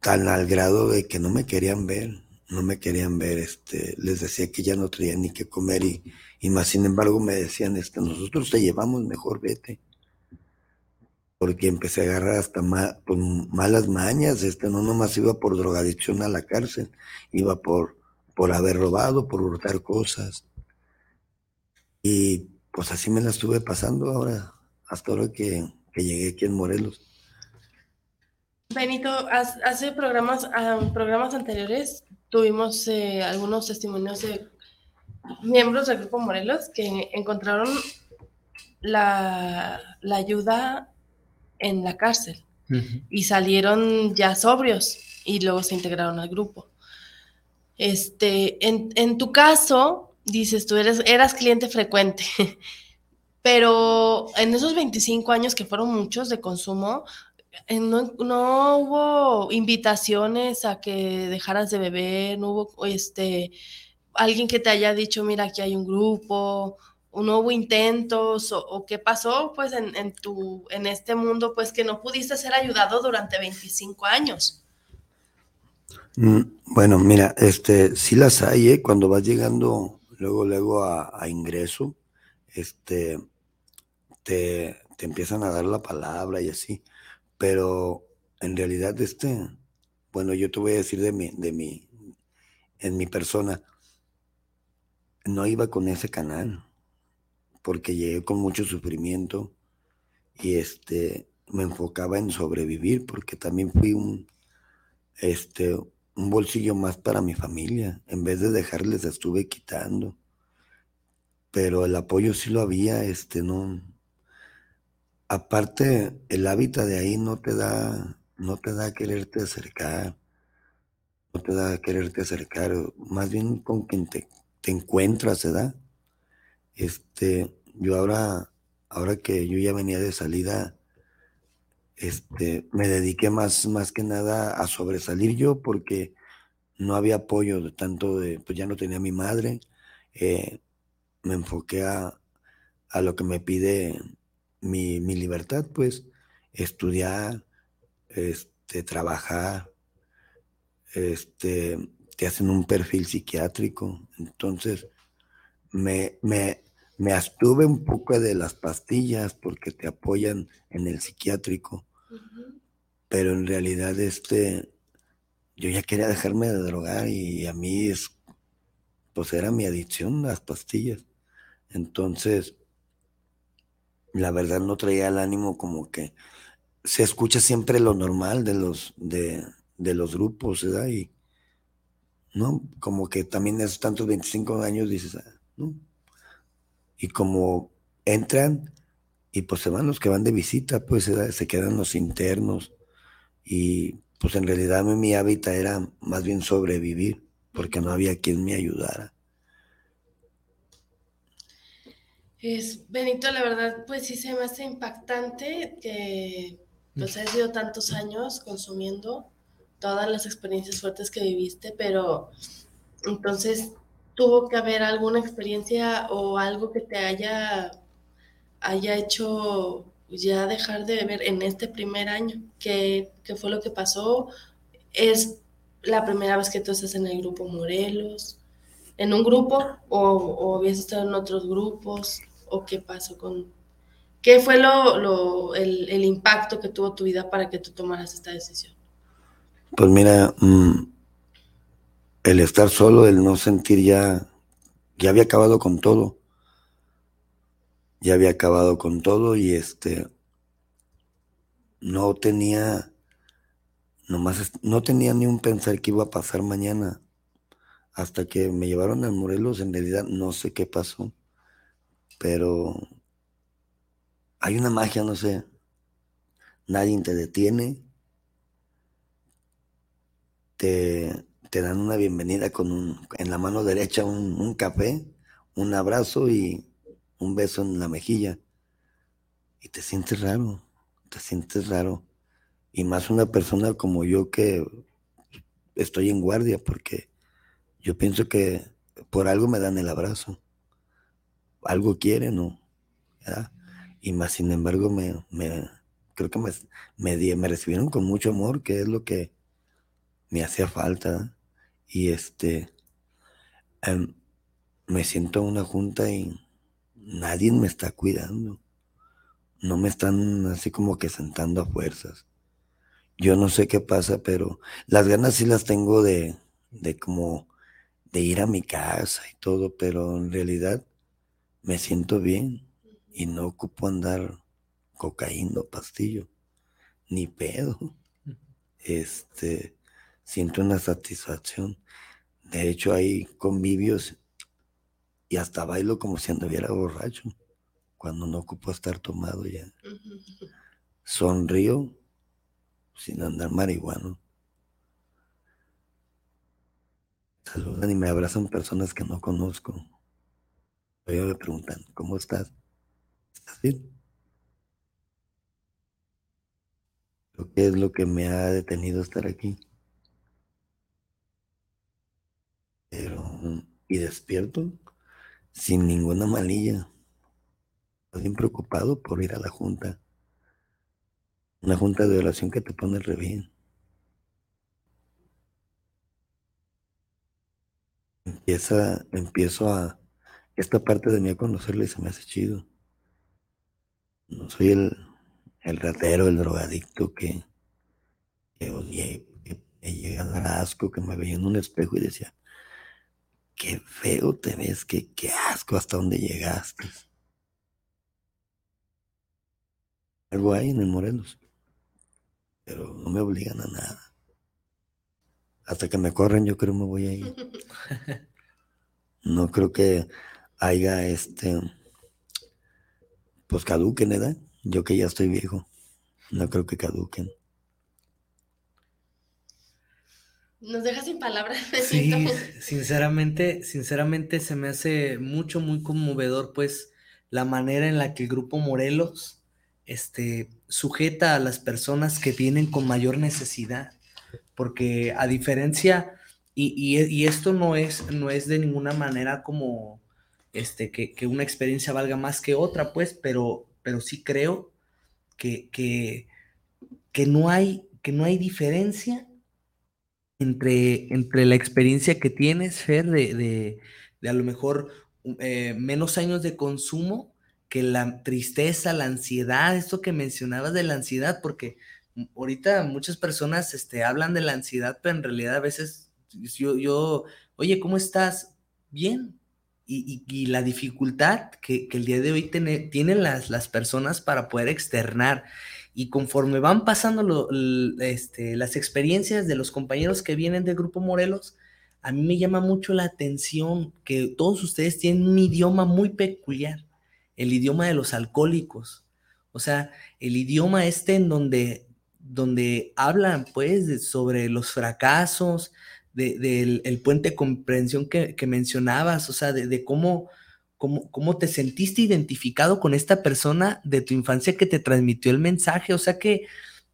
tan al grado de que no me querían ver, no me querían ver, este, les decía que ya no traía ni que comer y, y más sin embargo me decían, este, nosotros te llevamos, mejor vete. Porque empecé a agarrar hasta malas mañas, este, no nomás iba por drogadicción a la cárcel, iba por, por haber robado, por hurtar cosas. Y pues así me la estuve pasando ahora, hasta ahora que, que llegué aquí en Morelos. Benito, hace programas, ah, programas anteriores tuvimos eh, algunos testimonios de miembros del Grupo Morelos que encontraron la, ayuda en la cárcel y salieron ya sobrios y luego se integraron al grupo. Este, en, tu caso, dices, tú eres, eras cliente frecuente, <laughs> pero en esos 25 años que fueron muchos de consumo, eh, no, no, hubo invitaciones a que dejaras de beber, no hubo este alguien que te haya dicho, mira, aquí hay un grupo, no hubo intentos, o, qué pasó, pues, en, tu, en este mundo, pues, que no pudiste ser ayudado durante 25 años. Mm, bueno, mira, este, sí las hay, ¿eh? Cuando vas llegando luego, luego a, ingreso, este, te, te empiezan a dar la palabra y así pero en realidad, este, bueno, yo te voy a decir de mi, de mi, en mi persona, no iba con ese canal, porque llegué con mucho sufrimiento y este, me enfocaba en sobrevivir, porque también fui un, este, un bolsillo más para mi familia. En vez de dejarles, estuve quitando. Pero el apoyo sí lo había, este, no, aparte, el hábitat de ahí no te da, no te da quererte acercar, no te da quererte acercar, más bien con quien te, te encuentras, ¿verdad? Este, yo ahora, ahora que yo ya venía de salida, este, me dediqué más, más que nada a sobresalir yo porque no había apoyo de tanto de, pues ya no tenía mi madre, eh, me enfoqué a, a lo que me pide mi, libertad, pues, estudiar, este, trabajar, este, te hacen un perfil psiquiátrico. Entonces, me, me, me abstuve un poco de las pastillas porque te apoyan en el psiquiátrico. Pero en realidad, este, yo ya quería dejarme de drogar y a mí es, pues era mi adicción las pastillas. Entonces, la verdad no traía el ánimo como que se escucha siempre lo normal de los, de, los grupos, ¿verdad? Y, ¿no? Como que también esos tantos 25 años dices, ah, ¿no? Y como entran y pues se van los que van de visita, pues se quedan los internos y pues en realidad mi hábitat era más bien sobrevivir porque no había quien me ayudara. Es, Benito, la verdad, pues sí se me hace impactante que pues has sido tantos años consumiendo todas las experiencias fuertes que viviste, pero entonces tuvo que haber alguna experiencia o algo que te haya, haya hecho ya dejar de beber en este primer año. ¿Qué, ¿Qué, fue lo que pasó? ¿Es la primera vez que tú estás en el grupo Morelos? ¿En un grupo o, o habías estado en otros grupos? o qué pasó con... ¿Qué fue lo, el, impacto que tuvo tu vida para que tú tomaras esta decisión? Pues mira, mm, el estar solo, el no sentir ya, ya había acabado con todo. Ya había acabado con todo y este, no tenía, nomás, no tenía ni un pensar que iba a pasar mañana. Hasta que me llevaron a Morelos, en realidad no sé qué pasó pero hay una magia, no sé, nadie te detiene, te, te dan una bienvenida con un, en la mano derecha un, un café, un abrazo y un beso en la mejilla. Y te sientes raro, te sientes raro. Y más una persona como yo que estoy en guardia porque yo pienso que por algo me dan el abrazo. Algo quieren, ¿no? Y más, sin embargo, me, me creo que me, me, me, recibieron con mucho amor, que es lo que me hacía falta. Y este, em, me siento en una junta y nadie me está cuidando. No me están así como que sentando a fuerzas. Yo no sé qué pasa, pero las ganas sí las tengo de, de como de ir a mi casa y todo, pero en realidad me siento bien y no ocupo andar cocaína, pastillo, ni pedo. Este, siento una satisfacción. De hecho, hay convivios y hasta bailo como si anduviera borracho, cuando no ocupo estar tomado ya. Sonrío sin andar marihuano. Saludan y me abrazan personas que no conozco. Ellos me preguntan, ¿cómo estás? ¿Estás bien? ¿Qué es lo que me ha detenido estar aquí? Pero, y despierto sin ninguna malilla. Bien preocupado por ir a la junta. Una junta de oración que te pone re bien. Empieza, empiezo a esta parte de mí a conocerle y se me hace chido. No soy el, el ratero, el drogadicto que, que que me llega a dar asco, que me veía en un espejo y decía, qué feo te ves, qué, qué asco hasta dónde llegaste. Algo hay en el Morelos, pero no me obligan a nada. Hasta que me corren, yo creo me voy a ir. <laughs> No creo que haya este, pues caduquen, ¿verdad? Yo que ya estoy viejo, no creo que caduquen. Nos deja sin palabras. <laughs> Sí, sinceramente, sinceramente se me hace mucho, muy conmovedor, pues, la manera en la que el grupo Morelos, este, sujeta a las personas que vienen con mayor necesidad, porque a diferencia, y, y, esto no es, no es de ninguna manera como, este, que, que, una experiencia valga más que otra, pues, pero, pero sí creo que, que, que, no, hay, que no hay diferencia entre, entre la experiencia que tienes, Fer, de, a lo mejor eh, menos años de consumo que la tristeza, la ansiedad, esto que mencionabas de la ansiedad, porque ahorita muchas personas este, hablan de la ansiedad, pero en realidad a veces yo, yo oye, ¿cómo estás? Bien. Y, la dificultad que, el día de hoy tienen las, las personas para poder externar y conforme van pasando este, las experiencias de los compañeros que vienen del Grupo Morelos, a mí me llama mucho la atención que todos ustedes tienen un idioma muy peculiar, el idioma de los alcohólicos. O sea, el idioma este en donde, donde hablan pues sobre los fracasos, del el puente de comprensión que, mencionabas, o sea, de cómo cómo, te sentiste identificado con esta persona de tu infancia que te transmitió el mensaje. O sea, que,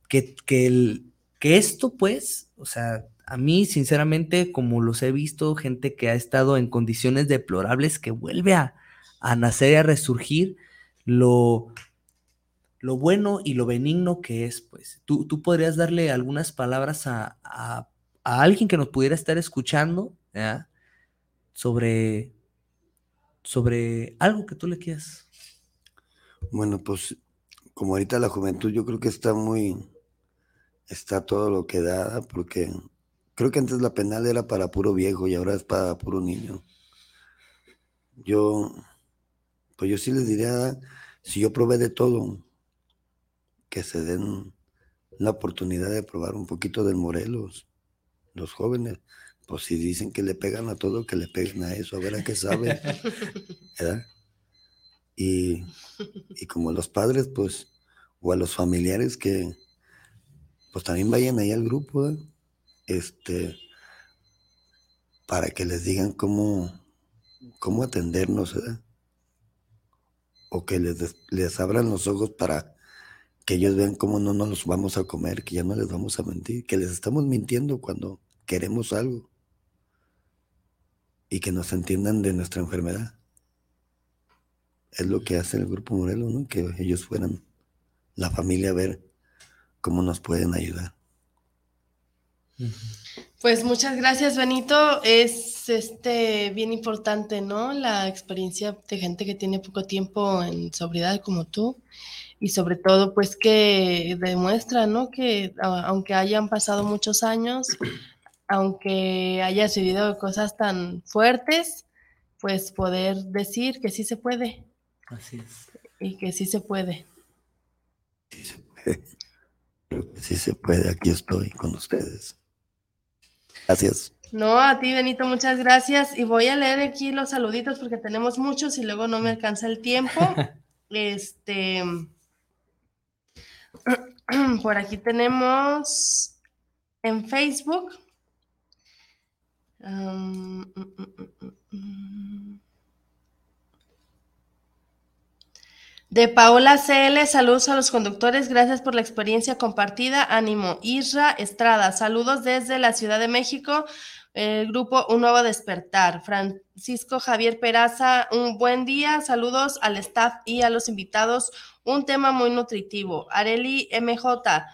que, el, que esto, pues, o sea, a mí, sinceramente, como los he visto, gente que ha estado en condiciones deplorables, que vuelve a, nacer y a resurgir, lo, lo bueno y lo benigno que es, pues. Tú, tú podrías darle algunas palabras a, a, alguien que nos pudiera estar escuchando, Sobre, sobre algo que tú le quieras. Bueno, pues como ahorita la juventud yo creo que está muy, está todo lo que da, porque creo que antes la penal era para puro viejo y ahora es para puro niño. Yo, pues yo sí les diría, si yo probé de todo, que se den la oportunidad de probar un poquito del Morelos, los jóvenes. Pues si dicen que le pegan a todo, que le peguen a eso, a ver a qué sabe. <laughs> ¿verdad? Y, y, como los padres, pues, o a los familiares que, pues también vayan ahí al grupo, este, para que les digan cómo, cómo atendernos, ¿verdad? O que les, les abran los ojos para que ellos vean cómo no nos los vamos a comer, que ya no les vamos a mentir, que les estamos mintiendo cuando queremos algo y que nos entiendan de nuestra enfermedad. Es lo que hace el Grupo Morelos, ¿no? que ellos fueran la familia a ver cómo nos pueden ayudar. Pues muchas gracias, Benito. Es este bien importante, ¿no? La experiencia de gente que tiene poco tiempo en sobriedad como tú y sobre todo pues que demuestra, ¿no? Que aunque hayan pasado muchos años, aunque hayas vivido cosas tan fuertes, pues poder decir que sí se puede. Así es. Y que sí se puede. Sí se puede. <laughs> sí se puede. Aquí estoy con ustedes. Gracias. No, a ti, Benito, muchas gracias. Y voy a leer aquí los saluditos porque tenemos muchos y luego no me alcanza el tiempo. <laughs> este. <clears throat> Por aquí tenemos en Facebook. Mm, mm, mm, de Paola CL, saludos a los conductores, gracias por la experiencia compartida. Ánimo. Isra Estrada, saludos desde la Ciudad de México, el grupo Un Nuevo Despertar. Francisco Javier Peraza, un buen día, saludos al staff y a los invitados. Un tema muy nutritivo. Areli MJ,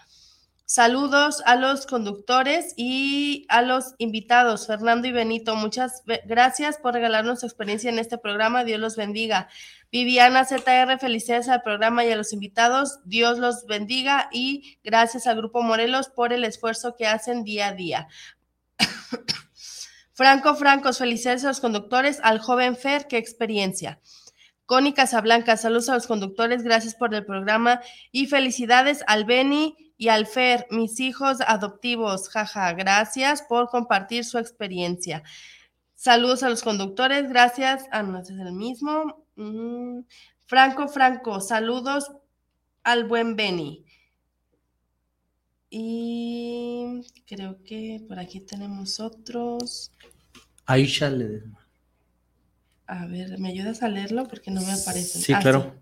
Saludos a los conductores y a los invitados, Fernando y Benito. Muchas gracias por regalarnos su experiencia en este programa. Dios los bendiga. Viviana ZR, felicidades al programa y a los invitados. Dios los bendiga y gracias al Grupo Morelos por el esfuerzo que hacen día a día. <coughs> Franco Francos, felicidades a los conductores, al joven Fer, qué experiencia. Connie Casablanca, saludos a los conductores, gracias por el programa y felicidades al Beni y Alfer, mis hijos adoptivos, jaja, gracias por compartir su experiencia. Saludos a los conductores, gracias. Ah, no, es el mismo. Mm, Franco, Franco, saludos al buen Benny. Y creo que por aquí tenemos otros. Aisha Ledesma. A ver, ¿me ayudas a leerlo? Porque no me aparece. Sí, ah, claro.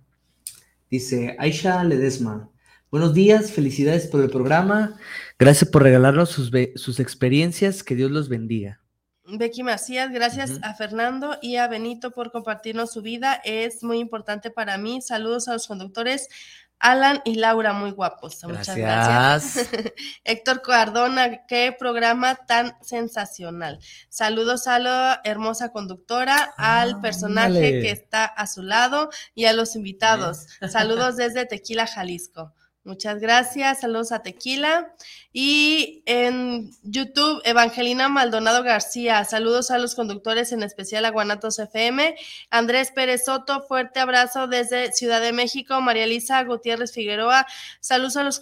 Dice Aisha Ledesma. Buenos días, felicidades por el programa. Gracias por regalarnos sus, sus experiencias. Que Dios los bendiga. Becky Macías, gracias a Fernando y a Benito por compartirnos su vida. Es muy importante para mí. Saludos a los conductores. Alan y Laura, muy guapos. Muchas gracias. <laughs> Héctor Cardona, qué programa tan sensacional. Saludos a la hermosa conductora, al ah, personaje que está a su lado y a los invitados. <laughs> Saludos desde Tequila, Jalisco. Muchas gracias, saludos a Tequila. Y en YouTube, Evangelina Maldonado García, saludos a los conductores, en especial a Guanatos FM. Andrés Pérez Soto, fuerte abrazo desde Ciudad de México. María Elisa Gutiérrez Figueroa, saludos a los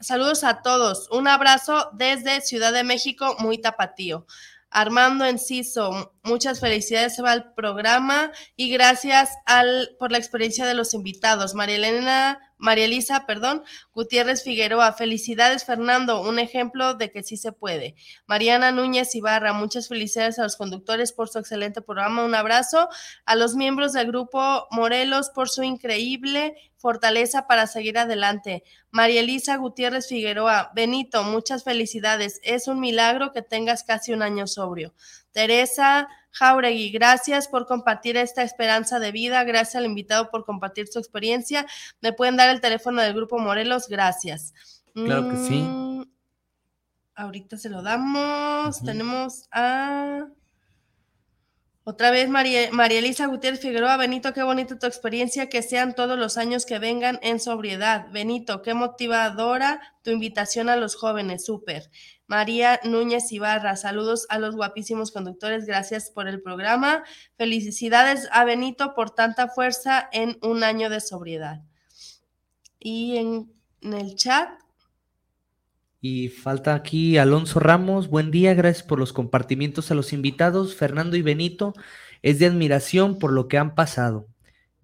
saludos a todos. Un abrazo desde Ciudad de México, muy tapatío. Armando Enciso, muchas felicidades al programa y gracias al, por la experiencia de los invitados. María Elena María Elisa, perdón, Gutiérrez Figueroa, felicidades Fernando, un ejemplo de que sí se puede. Mariana Núñez Ibarra, muchas felicidades a los conductores por su excelente programa, un abrazo a los miembros del grupo Morelos por su increíble fortaleza para seguir adelante. María Elisa Gutiérrez Figueroa, Benito, muchas felicidades, es un milagro que tengas casi un año sobrio. Teresa Jauregui, gracias por compartir esta esperanza de vida, gracias al invitado por compartir su experiencia. ¿Me pueden dar el teléfono del Grupo Morelos? Gracias. Claro que sí. Mm, ahorita se lo damos. Tenemos a... Otra vez, María, María, Elisa Gutiérrez Figueroa, Benito, qué bonita tu experiencia, que sean todos los años que vengan en sobriedad. Benito, qué motivadora tu invitación a los jóvenes, súper. María Núñez Ibarra, saludos a los guapísimos conductores, gracias por el programa. Felicidades a Benito por tanta fuerza en un año de sobriedad. Y en, en el chat y falta aquí Alonso Ramos. Buen día, gracias por los compartimientos a los invitados. Fernando y Benito, es de admiración por lo que han pasado.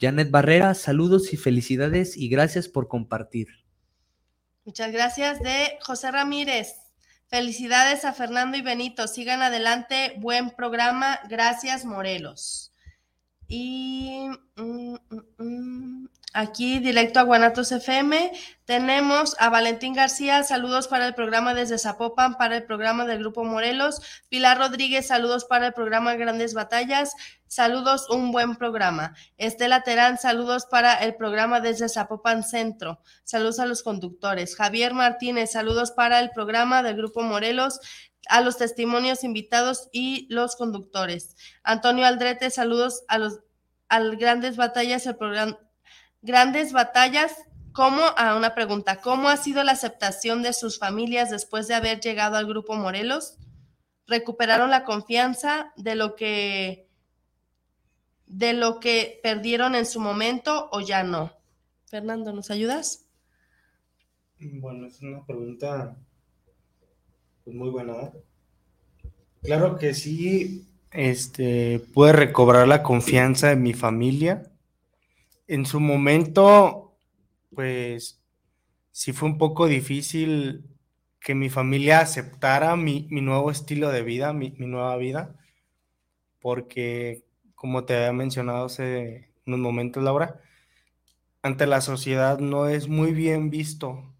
Janet Barrera, saludos y felicidades y gracias por compartir. Muchas gracias de José Ramírez. Felicidades a Fernando y Benito. Sigan adelante. Buen programa. Gracias, Morelos. Y mm, mm, mm, aquí, directo a Guanatos FM, tenemos a Valentín García, saludos para el programa desde Zapopan, para el programa del Grupo Morelos. Pilar Rodríguez, saludos para el programa Grandes Batallas. Saludos, un buen programa. Estela Terán, saludos para el programa desde Zapopan Centro. Saludos a los conductores. Javier Martínez, saludos para el programa del Grupo Morelos a los testimonios invitados y los conductores. Antonio Aldrete, saludos a los al Grandes Batallas, el programa Grandes Batallas. ¿Cómo? A una pregunta. ¿Cómo ha sido la aceptación de sus familias después de haber llegado al Grupo Morelos? ¿Recuperaron la confianza de lo que de lo que perdieron en su momento o ya no? Fernando, ¿nos ayudas? Bueno, es una pregunta pues muy buena. ¿eh? Claro que sí, este, pude recobrar la confianza de mi familia. En su momento, pues sí fue un poco difícil que mi familia aceptara mi, nuevo estilo de vida, mi, mi, nueva vida, porque como te había mencionado hace unos momentos, Laura, ante la sociedad no es muy bien visto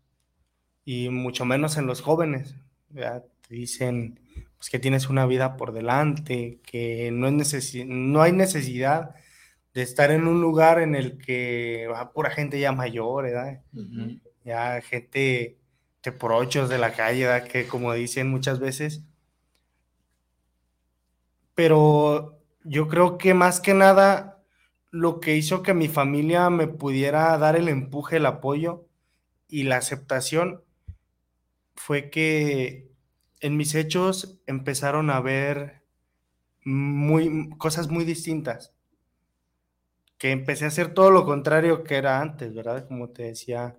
y mucho menos en los jóvenes. Te dicen pues, que tienes una vida por delante, que no, es no hay necesidad de estar en un lugar en el que va pura gente ya mayor, ¿verdad? Ya gente de prochos de la calle, ¿verdad? Que como dicen muchas veces. Pero yo creo que más que nada lo que hizo que mi familia me pudiera dar el empuje, el apoyo y la aceptación fue que en mis hechos empezaron a ver muy, cosas muy distintas. Que empecé a hacer todo lo contrario que era antes, ¿verdad? Como te decía,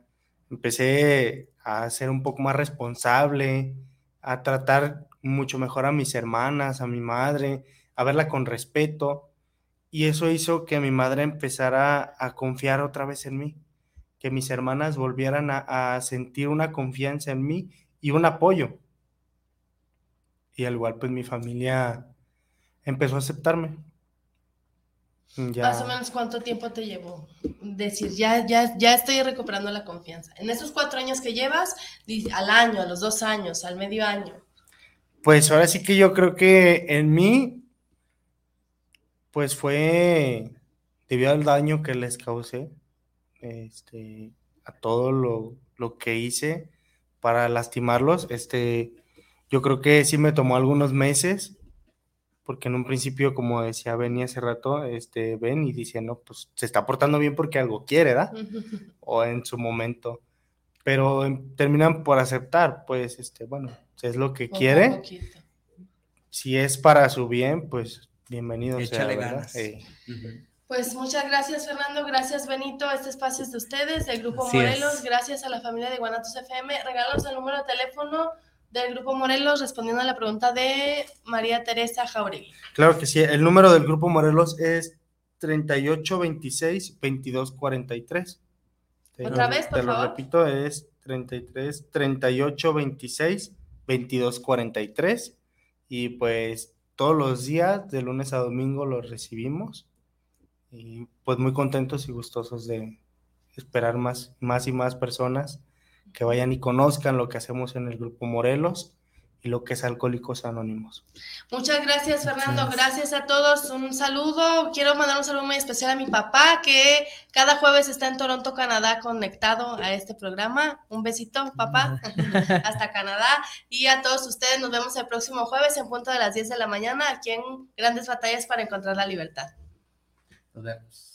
empecé a ser un poco más responsable, a tratar mucho mejor a mis hermanas, a mi madre, a verla con respeto. Y eso hizo que mi madre empezara a confiar otra vez en mí, que mis hermanas volvieran a, sentir una confianza en mí y un apoyo. Y al igual, pues mi familia empezó a aceptarme. Más o menos cuánto tiempo te llevó decir, ya, ya, ya estoy recuperando la confianza. En esos cuatro años que llevas, al año, a los dos años, al medio año. Pues ahora sí que yo creo que en mí, pues fue debido al daño que les causé, este, a todo lo, lo que hice para lastimarlos, este, yo creo que sí me tomó algunos meses, porque en un principio, como decía Benny hace rato, este, ven y dice, no, pues se está portando bien porque algo quiere, ¿verdad? <laughs> o en su momento. Pero terminan por aceptar, pues, este, bueno, si es lo que quiere. Si es para su bien, pues bienvenido sea, ¿verdad? Pues muchas gracias, Fernando. Gracias, Benito. Este espacio es de ustedes, del Grupo Morelos. Gracias a la familia de Guanatos FM. Regalos el número de teléfono del Grupo Morelos respondiendo a la pregunta de María Teresa Jauregui. Claro que sí, el número del Grupo Morelos es 3826-2243. Otra vez, por te lo repito, es 33 38 26 22 43 y pues todos los días de lunes a domingo los recibimos y pues muy contentos y gustosos de esperar más, más y más personas que vayan y conozcan lo que hacemos en el Grupo Morelos y lo que es Alcohólicos Anónimos. Muchas gracias, Fernando. Gracias a todos. Un saludo. Quiero mandar un saludo muy especial a mi papá, que cada jueves está en Toronto, Canadá, conectado a este programa. Un besito, papá, <laughs> hasta Canadá. Y a todos ustedes, nos vemos el próximo jueves en punto de las 10 de la mañana, aquí en Grandes Batallas para Encontrar la Libertad. Nos vemos.